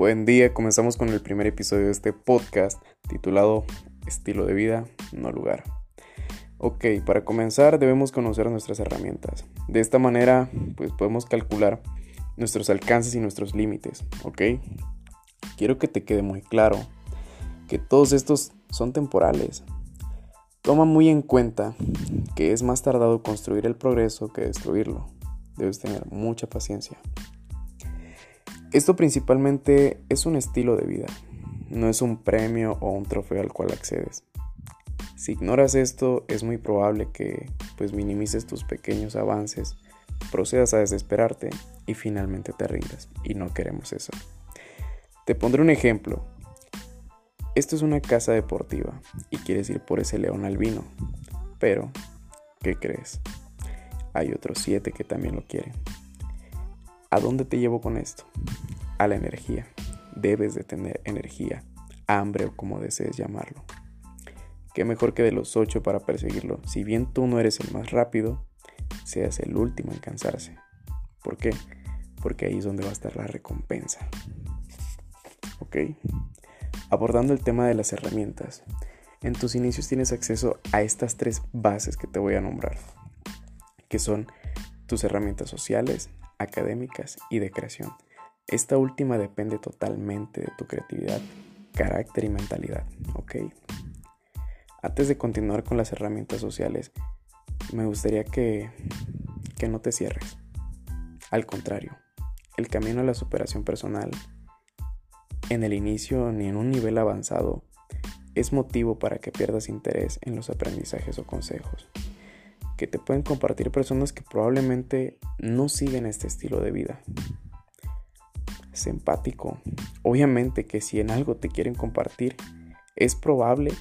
Buen día, comenzamos con el primer episodio de este podcast titulado Estilo de vida, no lugar. Ok, para comenzar debemos conocer nuestras herramientas. De esta manera, pues podemos calcular nuestros alcances y nuestros límites, ¿ok? Quiero que te quede muy claro que todos estos son temporales. Toma muy en cuenta que es más tardado construir el progreso que destruirlo. Debes tener mucha paciencia. Esto principalmente es un estilo de vida, no es un premio o un trofeo al cual accedes. Si ignoras esto, es muy probable que pues minimices tus pequeños avances, procedas a desesperarte y finalmente te rindas. Y no queremos eso. Te pondré un ejemplo. Esto es una casa deportiva y quieres ir por ese león albino. Pero, ¿qué crees? Hay otros siete que también lo quieren. ¿A dónde te llevo con esto? A la energía. Debes de tener energía, hambre o como desees llamarlo. Qué mejor que de los ocho para perseguirlo. Si bien tú no eres el más rápido, seas el último en cansarse. ¿Por qué? Porque ahí es donde va a estar la recompensa. ¿Ok? Abordando el tema de las herramientas. En tus inicios tienes acceso a estas tres bases que te voy a nombrar, que son tus herramientas sociales, académicas y de creación. Esta última depende totalmente de tu creatividad, carácter y mentalidad, ¿ok? Antes de continuar con las herramientas sociales, me gustaría que, que no te cierres. Al contrario, el camino a la superación personal, en el inicio ni en un nivel avanzado, es motivo para que pierdas interés en los aprendizajes o consejos que te pueden compartir personas que probablemente no siguen este estilo de vida. Es. Obviamente que si en algo te quieren compartir, es probable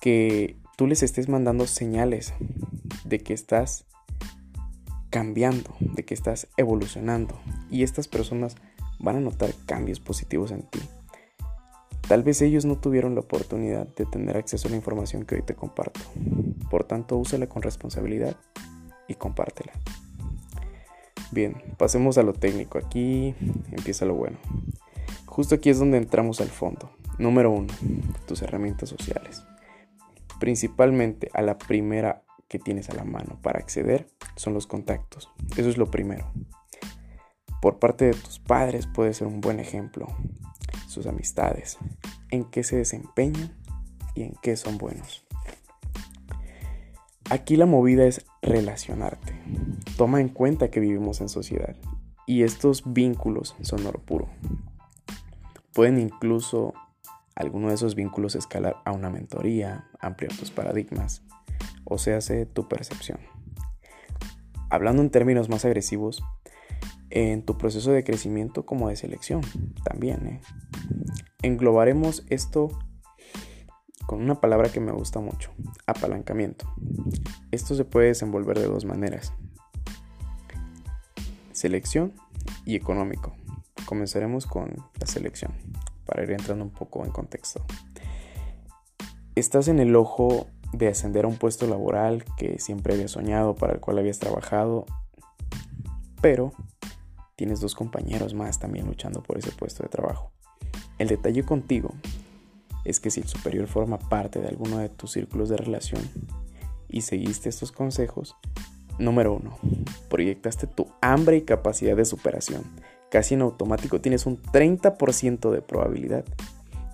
que tú les estés mandando señales de que estás cambiando, de que estás evolucionando. Y estas personas van a notar cambios positivos en ti. Tal vez ellos no tuvieron la oportunidad de tener acceso a la información que hoy te comparto. Por tanto, úsala con responsabilidad y compártela. Bien, pasemos a lo técnico. Aquí empieza lo bueno. Justo aquí es donde entramos al fondo. Número uno, tus herramientas sociales. Principalmente a la primera que tienes a la mano para acceder son los contactos. Eso es lo primero. Por parte de tus padres puede ser un buen ejemplo sus amistades, en qué se desempeñan y en qué son buenos. Aquí la movida es relacionarte. Toma en cuenta que vivimos en sociedad y estos vínculos son oro puro. Pueden incluso alguno de esos vínculos escalar a una mentoría, ampliar tus paradigmas o se hace tu percepción. Hablando en términos más agresivos, en tu proceso de crecimiento como de selección también. ¿eh? Englobaremos esto con una palabra que me gusta mucho, apalancamiento. Esto se puede desenvolver de dos maneras, selección y económico. Comenzaremos con la selección, para ir entrando un poco en contexto. Estás en el ojo de ascender a un puesto laboral que siempre habías soñado, para el cual habías trabajado, pero tienes dos compañeros más también luchando por ese puesto de trabajo. El detalle contigo es que si el superior forma parte de alguno de tus círculos de relación y seguiste estos consejos, número uno, proyectaste tu hambre y capacidad de superación. Casi en automático tienes un 30% de probabilidad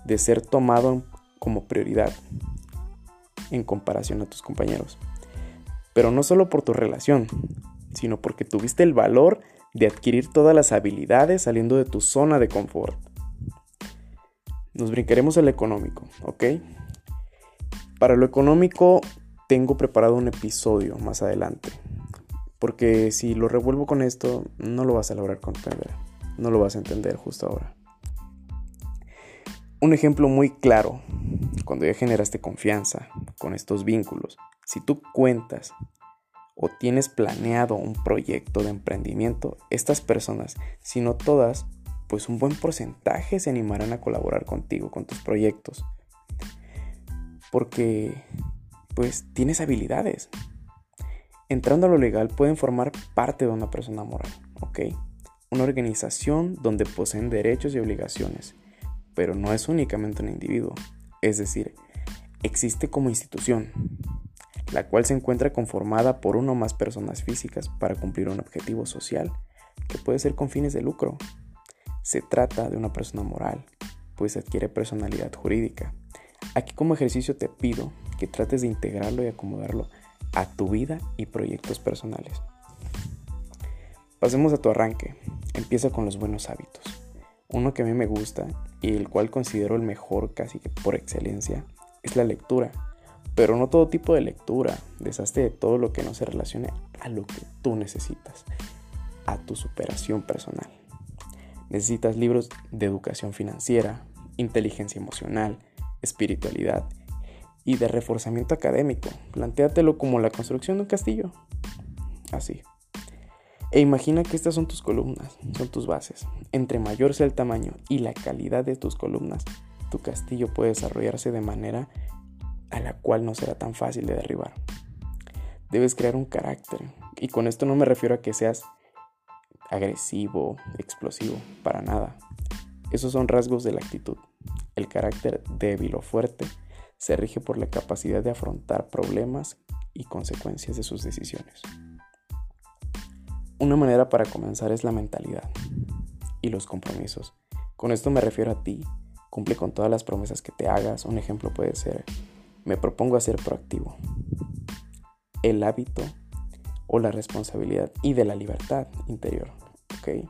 de ser tomado como prioridad en comparación a tus compañeros. Pero no solo por tu relación, sino porque tuviste el valor de adquirir todas las habilidades saliendo de tu zona de confort. Nos brincaremos al económico, ¿ok? Para lo económico tengo preparado un episodio más adelante. Porque si lo revuelvo con esto, no lo vas a lograr comprender. No lo vas a entender justo ahora. Un ejemplo muy claro, cuando ya generaste confianza con estos vínculos, si tú cuentas o tienes planeado un proyecto de emprendimiento, estas personas, si no todas, pues un buen porcentaje se animarán a colaborar contigo, con tus proyectos. Porque, pues, tienes habilidades. Entrando a lo legal pueden formar parte de una persona moral, ¿ok? una organización donde poseen derechos y obligaciones, pero no es únicamente un individuo, es decir, existe como institución, la cual se encuentra conformada por una o más personas físicas para cumplir un objetivo social que puede ser con fines de lucro. Se trata de una persona moral, pues adquiere personalidad jurídica. Aquí como ejercicio te pido que trates de integrarlo y acomodarlo a tu vida y proyectos personales. Pasemos a tu arranque. Empieza con los buenos hábitos. Uno que a mí me gusta y el cual considero el mejor casi que por excelencia es la lectura. Pero no todo tipo de lectura. Deshazte de todo lo que no se relacione a lo que tú necesitas, a tu superación personal. Necesitas libros de educación financiera, inteligencia emocional, espiritualidad y de reforzamiento académico. Plantéatelo como la construcción de un castillo. Así. E imagina que estas son tus columnas, son tus bases. Entre mayor sea el tamaño y la calidad de tus columnas, tu castillo puede desarrollarse de manera a la cual no será tan fácil de derribar. Debes crear un carácter, y con esto no me refiero a que seas agresivo, explosivo, para nada. Esos son rasgos de la actitud. El carácter débil o fuerte se rige por la capacidad de afrontar problemas y consecuencias de sus decisiones. Una manera para comenzar es la mentalidad y los compromisos. Con esto me refiero a ti. Cumple con todas las promesas que te hagas. Un ejemplo puede ser, me propongo a ser proactivo. El hábito o la responsabilidad y de la libertad interior. ¿Ok?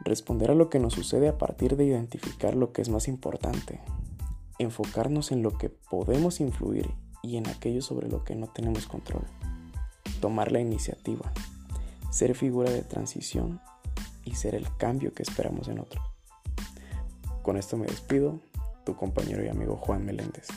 Responder a lo que nos sucede a partir de identificar lo que es más importante. Enfocarnos en lo que podemos influir y en aquello sobre lo que no tenemos control tomar la iniciativa, ser figura de transición y ser el cambio que esperamos en otros. Con esto me despido, tu compañero y amigo Juan Meléndez.